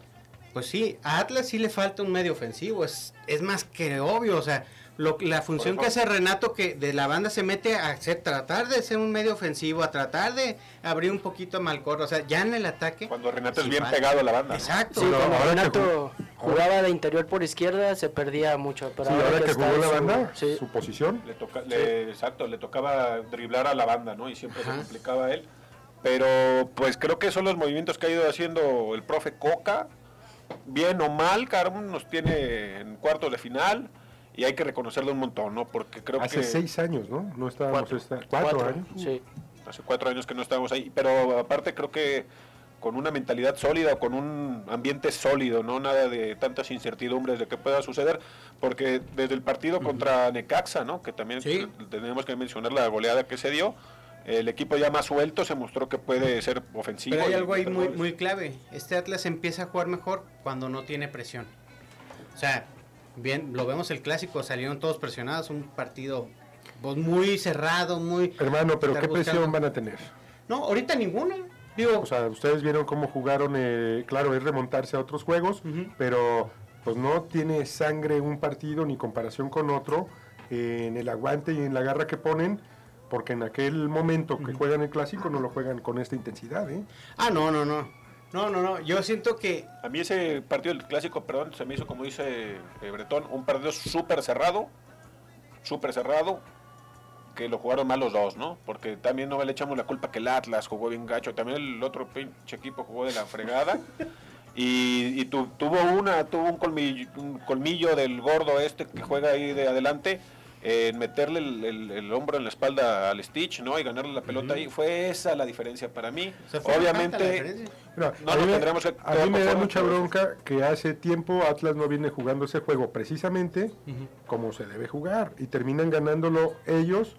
pues sí, a Atlas sí le falta un medio ofensivo, es, es más que obvio, o sea, lo, la función que hace Renato que de la banda se mete a hacer, tratar de ser un medio ofensivo, a tratar de abrir un poquito a Malcorra, o sea, ya en el ataque. Cuando Renato sí es bien pegado a la banda. Exacto. Sí, cuando Renato jugaba de interior por izquierda se perdía mucho. Pero Sí, ahora que jugó la su- banda, sí. su posición, Le toca, le- exacto, le tocaba driblar a la banda, ¿no? Y siempre Ajá. se complicaba a él. Pero pues creo que son los movimientos que ha ido haciendo el profe Coca. Bien o mal, Carmen nos tiene en cuartos de final y hay que reconocerle un montón, ¿no? Porque creo hace que seis años, ¿no? No estábamos Cuatro. esta- cuatro, Cuatro, años. Sí. hace cuatro años que no estábamos ahí, pero aparte creo que con una mentalidad sólida, con un ambiente sólido, no nada de tantas incertidumbres de que pueda suceder, porque desde el partido contra Necaxa, ¿no? que también Sí. tenemos que mencionar la goleada que se dio, el equipo ya más suelto se mostró que puede ser ofensivo. Pero hay algo ahí muy, muy clave. Este Atlas empieza a jugar mejor cuando no tiene presión. O sea, bien, lo vemos el clásico, salieron todos presionados, un partido pues, muy cerrado, muy... Hermano, pero ¿qué presión buscando- van a tener? No, ahorita ninguna. Digo, O sea, ustedes vieron cómo jugaron, eh, claro, es remontarse a otros juegos, Ujú. pero pues no tiene sangre un partido ni comparación con otro eh, en el aguante y en la garra que ponen, porque en aquel momento que juegan el clásico no lo juegan con esta intensidad, ¿eh? ah, no, no, no. No, no, no. Yo siento que A mí ese partido del clásico, perdón, se me hizo, como dice eh, Bretón, un partido súper cerrado, súper cerrado, que lo jugaron mal los dos, ¿no? Porque también no le echamos la culpa que el Atlas jugó bien gacho, también el otro pinche equipo jugó de la fregada. Y, y tu- tuvo una, tuvo un colmillo, un colmillo del gordo este que juega ahí de adelante, en meterle el, el- el hombro en la espalda al Stitch, ¿no? Y ganarle la pelota ahí. Fue esa la diferencia para mí. o sea, Obviamente. Mira, No a mí, me- tendremos que a mí me da mucha bronca que hace tiempo Atlas no viene jugando ese juego precisamente como se debe jugar y terminan ganándolo ellos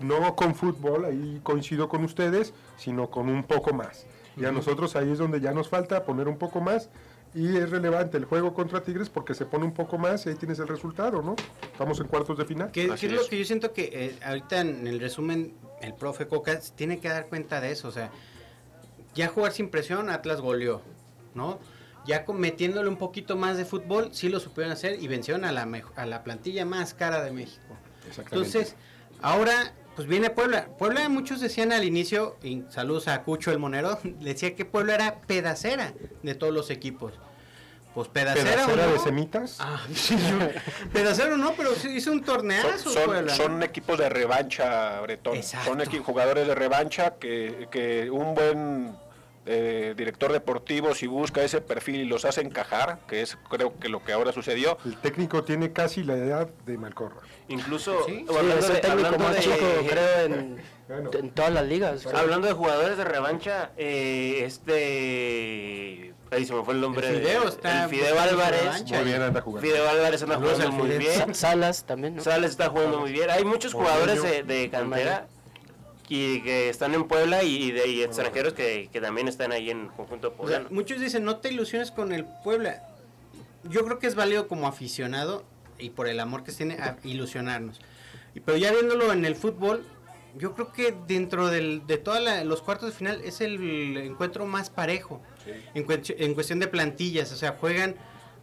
no con fútbol, ahí coincido con ustedes, sino con un poco más. Y a nosotros ahí es donde ya nos falta poner un poco más y es relevante el juego contra Tigres porque se pone un poco más y ahí tienes el resultado, ¿no? Estamos en cuartos de final. ¿Qué, qué es, lo que yo siento que eh, ahorita en el resumen el profe Coca tiene que dar cuenta de eso? O sea, ya jugar sin presión, Atlas goleó, ¿no? Ya metiéndole un poquito más de fútbol, sí lo supieron hacer y vencieron a la, a la plantilla más cara de México. Exactamente. Entonces, ahora, pues viene Puebla. Puebla, muchos decían al inicio, y saludos a Cucho el Monero, *laughs* decía que Puebla era pedacera de todos los equipos. Pues pedacera, o ¿Pedacera no. de semitas? Ah, *laughs* sí, yo- pedacero no, pero sí hizo un torneazo. Son, Puebla. son equipos de revancha, Bretón. Exacto. Son jugadores de revancha que, que un buen eh, director deportivo, si busca ese perfil y los hace encajar, que es creo que lo que ahora sucedió, El técnico tiene casi la edad de Malcorra. Incluso, Sí, Sí, hablando, es el de, técnico hablando más de- chico, creo, en, Bueno. en todas las ligas. hablando de jugadores de revancha, eh, este... Ahí se me fue el nombre. El Fideo de- está el Fideo Álvarez. revancha. Muy bien anda jugando. Fideo Álvarez anda jugando muy bien. Sa- Salas también, ¿no? Sales está jugando muy bien. Hay muchos jugadores de, de cantera y que están en Puebla y de y extranjeros que, que también están ahí en conjunto O sea, poblano. muchos dicen, no te ilusiones con el Puebla. Yo creo que es válido como aficionado y por el amor que se tiene a ilusionarnos. Y, pero ya viéndolo en el fútbol, yo creo que dentro del, de todos los cuartos de final es el encuentro más parejo. En, cuest- en cuestión de plantillas, o sea, juegan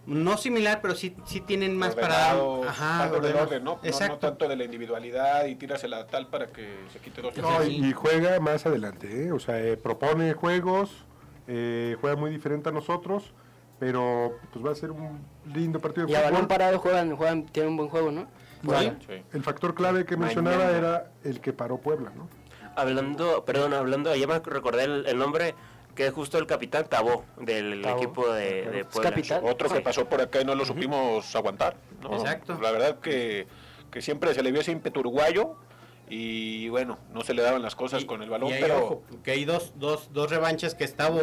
no similar, pero sí, sí tienen más ordenado, para... Ajá, del orden, ¿no? No- No, Exacto. tanto de la individualidad y tírasela tal para que se quite dos. No, y, y juega más adelante, ¿eh? o sea, eh, propone juegos, eh, juega muy diferente a nosotros, pero pues va a ser un lindo partido de Y a balón fútbol. parado juegan, juegan, tienen un buen juego, ¿no? Bueno, Sí. El factor clave que mencionaba Mañana. era el que paró Puebla, ¿no? Hablando, perdón, hablando, ya me recordé el, el nombre, que es justo el capitán Tabó del Tabó. equipo de, de Es Puebla. capitán. Otro que pasó por acá y no lo supimos aguantar. ¿no? Exacto. La verdad que, que siempre se le vio ese ímpetu uruguayo y bueno, no se le daban las cosas Y- con el balón, y pero ojo, que hay dos, dos, dos revanchas que estaba,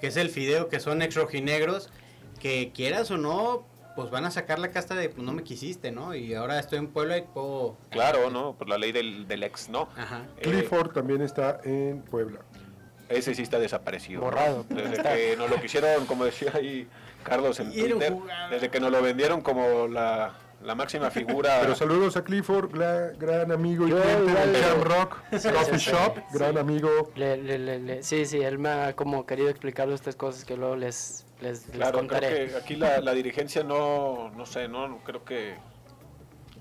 que es el Fideo, que son ex rojinegros, que quieras o no, pues van a sacar la casta de, pues no me quisiste, ¿no? Y ahora estoy en Puebla y puedo... claro, ¿no? Por la ley del, del ex, ¿no? Ajá. Eh, Clifford también está en Puebla. Ese sí está desaparecido. ¿no? Borrado. Desde que nos lo quisieron, como decía ahí Carlos en Twitter, desde que nos lo vendieron como la, la máxima figura. Pero saludos a Clifford, gran, gran amigo y cliente del pero- Jam Rock Sí, Coffee sí, sí. Shop, gran amigo. Le, le, le, le- sí, sí, él me ha como querido explicar estas cosas que luego les, les, les Claro, contaré. creo que aquí la, la dirigencia no, no sé, no, no creo que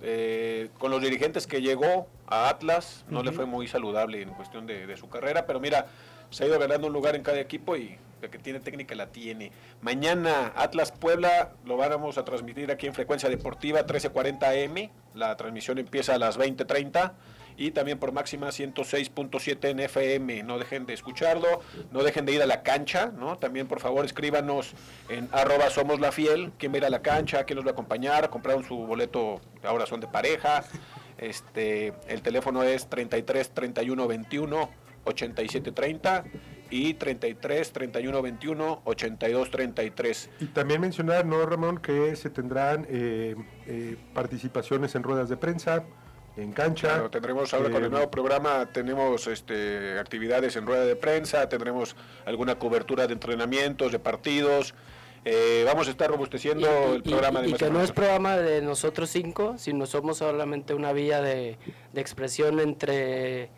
eh, con los dirigentes que llegó a Atlas no le fue muy saludable en cuestión de, de su carrera, pero mira, se ha ido ganando un lugar en cada equipo y de que tiene técnica la tiene. Mañana Atlas Puebla lo vamos a transmitir aquí en Frecuencia Deportiva 1340M, la transmisión empieza a las 20.30 y también por máxima 106.7 en FM. No dejen de escucharlo, no dejen de ir a la cancha, ¿no? También por favor escríbanos en arroba somos la fiel, quién va a ir a la cancha, quién nos va a acompañar, compraron su boleto, ahora son de pareja. Este, el teléfono es 33 31 21 87 30 y 33 31 21 82 33. Y también mencionar, ¿no, Ramón? Que se tendrán eh, eh, participaciones en ruedas de prensa, en cancha. Claro, tendremos ahora con Eh, el nuevo programa, tenemos este, actividades en rueda de prensa, tendremos alguna cobertura de entrenamientos, de partidos. eh, vamos a estar robusteciendo Y- y- el programa y- de y que no es programa de nosotros cinco, sino somos solamente una vía de, de expresión entre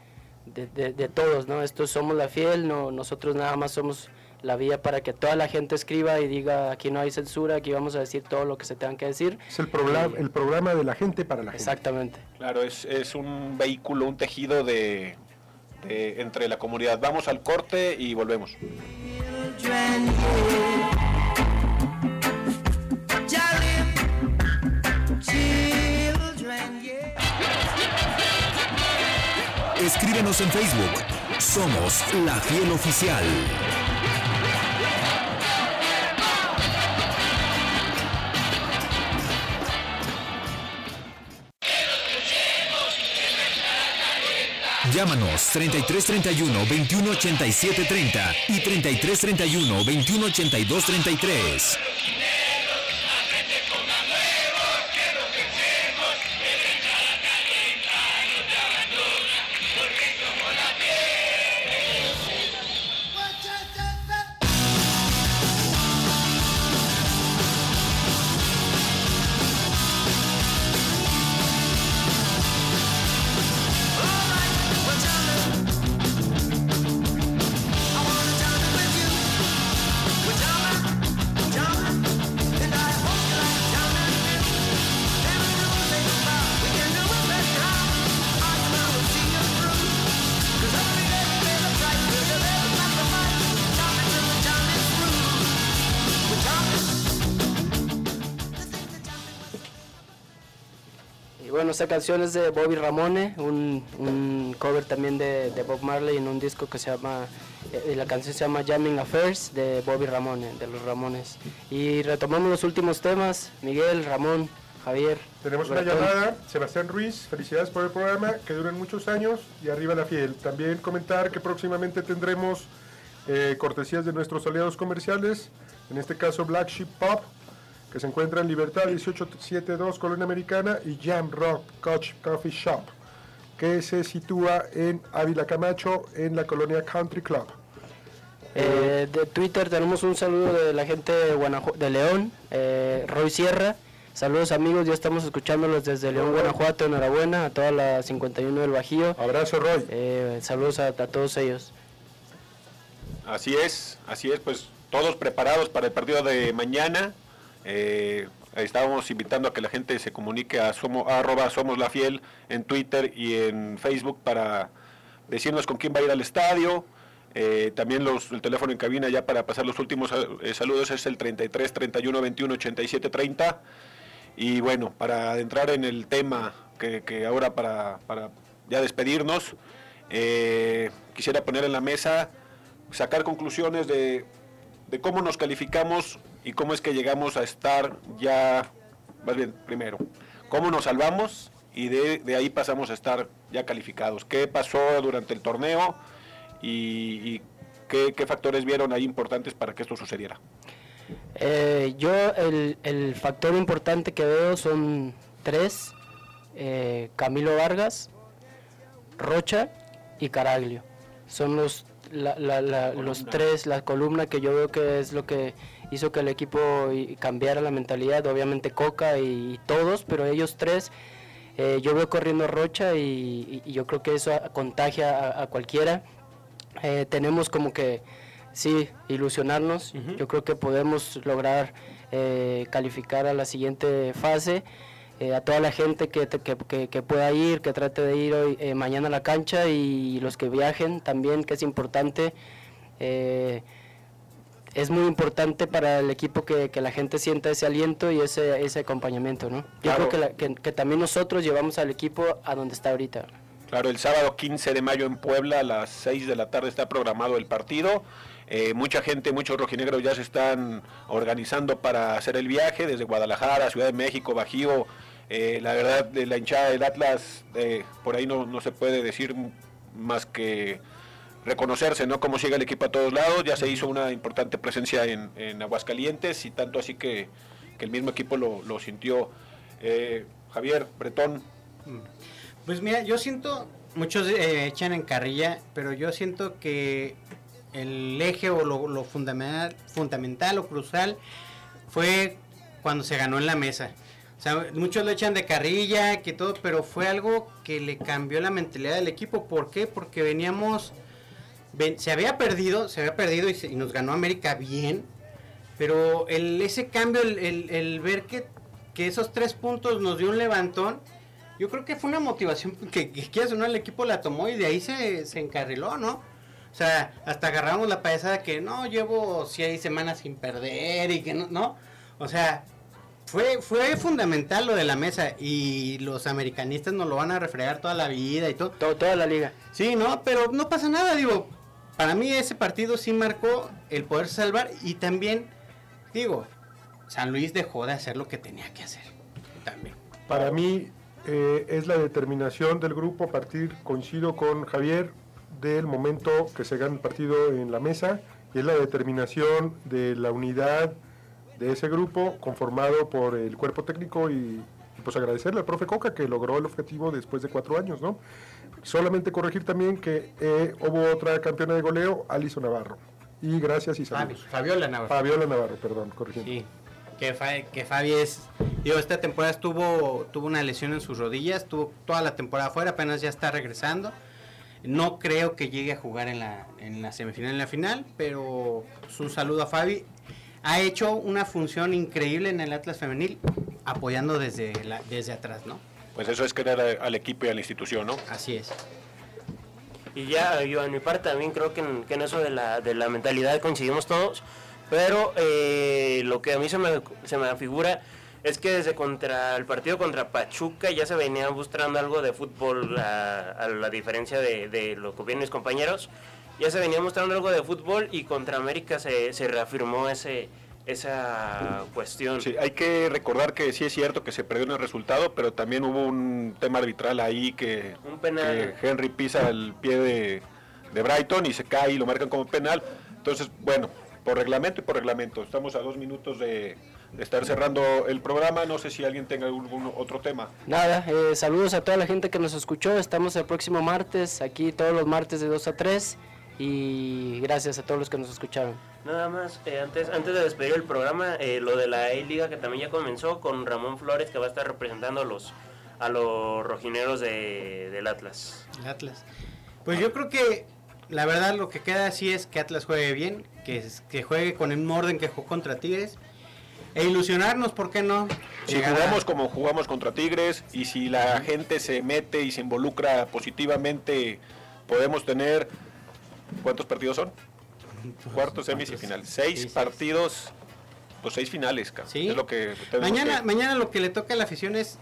de, de- de todos, ¿no? Estos somos la fiel, no, nosotros nada más somos la vía para que toda la gente escriba y diga aquí no hay censura, aquí vamos a decir todo lo que se tenga que decir. Es el, programa el programa de la gente para la gente. Exactamente. Claro, es, es un vehículo, un tejido de, de- entre la comunidad. Vamos al corte y volvemos. Escríbenos en Facebook. Somos La Fiel Oficial. Llámanos 3331 2187 30 y 3331 2182 33. Esta canción es de Bobby Ramone, un, un cover también de, de Bob Marley en un disco que se llama, eh, la canción se llama Jamming Affairs de Bobby Ramone, de los Ramones. Y retomamos los últimos temas, Miguel, Ramón, Javier. Tenemos una llamada, Sebastián Ruiz, felicidades por el programa, que duren muchos años y arriba la fiel. También comentar que próximamente tendremos eh, cortesías de nuestros aliados comerciales, en este caso Black Sheep Pop, que se encuentra en Libertad 1872 Colonia Americana, y Jam Rock Coach Coffee Shop, que se sitúa en Ávila Camacho, en la colonia Country Club. Eh, de Twitter tenemos un saludo de la gente de, Guanajo- de León, eh, Roy Sierra. Saludos amigos, ya estamos escuchándolos desde León, Guanajuato. Enhorabuena a toda la 51 del Bajío. Abrazo, Roy. Eh, saludos a, a todos ellos. Así es, así es, pues todos preparados para el partido de mañana. Eh, estábamos invitando a que la gente se comunique a, somo, arroba Somos la Fiel en Twitter y en Facebook para decirnos con quién va a ir al estadio. Eh, también los, el teléfono en cabina ya para pasar los últimos eh, saludos es el 33 31 21 87 30. Y bueno, para adentrar en el tema que, que ahora para, para ya despedirnos, eh, quisiera poner en la mesa, sacar conclusiones de, de cómo nos calificamos y cómo es que llegamos a estar ya, más bien, primero, cómo nos salvamos y de, de ahí pasamos a estar ya calificados. ¿Qué pasó durante el torneo y, y qué, qué factores vieron ahí importantes para que esto sucediera? Eh, yo el, el factor importante que veo son tres. eh, Camilo Vargas, Rocha y Caraglio. Son los, la- la- la- los tres, la columna que yo veo que es lo que hizo que el equipo cambiara la mentalidad. Obviamente Coca y, y todos, pero ellos tres, eh, yo veo corriendo Rocha y, yo creo que eso contagia a- a cualquiera. Eh, tenemos como que, sí, ilusionarnos. Yo creo que podemos lograr eh, calificar a la siguiente fase. Eh, a toda la gente que, que, que- que pueda ir, que trate de ir hoy, eh, mañana a la cancha y los que viajen también, que es importante. Eh, es muy importante para el equipo que, que la gente sienta ese aliento y ese, ese acompañamiento, ¿no? Yo Claro. creo que, la- que- que también nosotros llevamos al equipo a donde está ahorita. Claro, el sábado 15 de mayo en Puebla a las 6 de la tarde está programado el partido. Eh, mucha gente, muchos rojinegros ya se están organizando para hacer el viaje desde Guadalajara, Ciudad de México, Bajío. Eh, la verdad, de la hinchada del Atlas, eh, por ahí no, no se puede decir más que reconocerse, ¿no? Cómo llega el equipo a todos lados. Ya se hizo una importante presencia en, en Aguascalientes y tanto así que, que el mismo equipo lo, lo sintió. Eh, Javier, Bretón, Pues mira, yo siento, muchos eh, echan en carrilla, pero yo siento que el eje o lo, lo fundamental, fundamental o crucial fue cuando se ganó en la mesa. O sea, muchos lo echan de carrilla, que todo, pero fue algo que le cambió la mentalidad del equipo. ¿Por qué? Porque veníamos, ven- se había perdido, se había perdido y, se- y nos ganó América bien, pero el, ese cambio, el, el- el ver que, que esos tres puntos nos dio un levantón, yo creo que fue una motivación *laughs* que, que quieras o no, el equipo la tomó y de ahí se, se encarriló, ¿no? O sea, hasta agarramos la payasada que no, llevo seis semanas sin perder y que no, ¿no? O sea, fue, fue fundamental lo de la mesa y los americanistas nos lo van a refregar toda la vida y todo. Todo- toda la liga. Sí, no, pero no pasa nada, digo. Para mí ese partido sí marcó el poder salvar y también, digo, San Luis dejó de hacer lo que tenía que hacer. También. Para mí eh, es la determinación del grupo a partir, coincido con Javier, del momento que se gana el partido en la mesa y es la determinación de la unidad de ese grupo conformado por el cuerpo técnico y, y, pues agradecerle al profe Coca que logró el objetivo después de cuatro años, ¿no? Solamente corregir también que eh, hubo otra campeona de goleo, Alison Navarro. Y gracias y Fabi, saludos. Fabiola Navarro. Fabiola Navarro, perdón, corrigiendo. Sí, que, Fa- que Fabi es. Digo, esta temporada estuvo, tuvo una lesión en sus rodillas, tuvo toda la temporada fuera, apenas ya está regresando. No creo que llegue a jugar en la, en la semifinal, en la final, pero pues, un saludo a Fabi. Ha hecho una función increíble en el Atlas Femenil, apoyando desde, la, desde atrás, ¿no? Pues eso es querer al equipo y a la institución, ¿no? Así es. Y ya, yo en mi parte también creo que en, que en eso de la, de la mentalidad coincidimos todos, pero eh, lo que a mí se me, se me figura, es que desde contra el partido contra Pachuca ya se venía mostrando algo de fútbol, a, a la diferencia de, de lo que vienen mis compañeros, ya se venía mostrando algo de fútbol y contra América se, se reafirmó ese esa cuestión. Sí, hay que recordar que sí es cierto que se perdió en el resultado, pero también hubo un tema arbitral ahí que, Un penal. que Henry pisa el pie de, de Brighton y se cae y lo marcan como penal. Entonces, bueno, por reglamento y por reglamento. Estamos a dos minutos de, de estar cerrando el programa. No sé si alguien tenga algún otro tema. Nada, eh, saludos a toda la gente que nos escuchó. Estamos el próximo martes, aquí todos los martes de 2 a 3. Y gracias a todos los que nos escucharon. Nada más, eh, antes, antes de despedir el programa, eh, lo de la E-Liga que también ya comenzó con Ramón Flores que va a estar representando a los, a los rojineros de, del Atlas. El Atlas. Pues yo creo que la verdad lo que queda así es que Atlas juegue bien, que, que juegue con el orden que jugó contra Tigres. E ilusionarnos, ¿por qué no? Si jugamos como jugamos contra Tigres y si la gente se mete y se involucra positivamente, podemos tener. ¿Cuántos partidos son? *laughs* Cuartos, semis y finales. Seis Sí, partidos, pues seis finales, cabrón. Sí. Es lo que Mañana, que- mañana lo que le toca a la afición es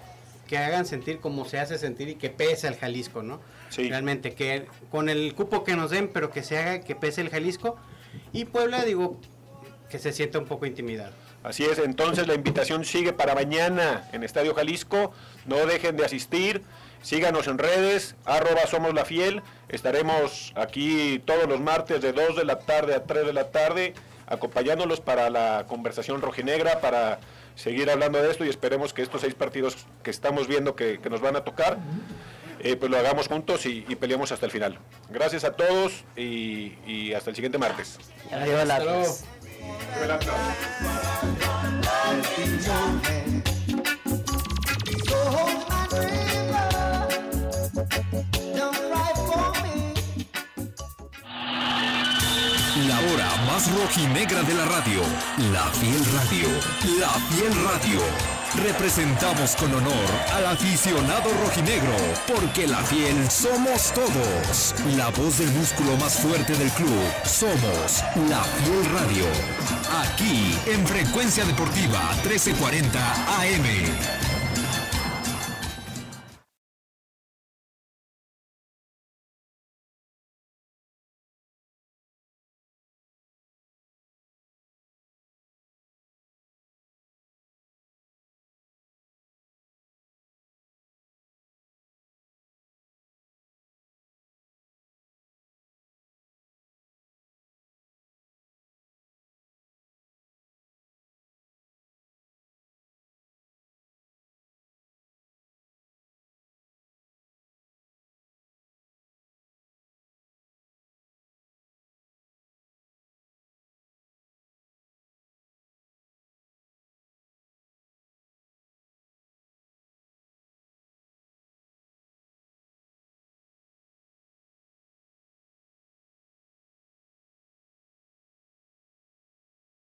que hagan sentir como se hace sentir y que pese el Jalisco, ¿no? Sí. Realmente, que con el cupo que nos den, pero que se haga que pese el Jalisco. Y Puebla, digo, que se sienta un poco intimidado. Así es, entonces la invitación sigue para mañana en Estadio Jalisco. No dejen de asistir. Síganos en redes, arroba somos la fiel. Estaremos aquí todos los martes de 2 de la tarde a 3 de la tarde, acompañándolos para la conversación rojinegra, para seguir hablando de esto y esperemos que estos seis partidos que estamos viendo que, que nos van a tocar, eh, pues lo hagamos juntos y, y peleemos hasta el final. Gracias a todos y, y hasta el siguiente martes. Arriba más rojinegra de la radio. La Fiel Radio. La Fiel Radio. Representamos con honor al aficionado rojinegro, porque la fiel somos todos. La voz del músculo más fuerte del club. Somos la Fiel Radio. Aquí en Frecuencia Deportiva 1340 AM.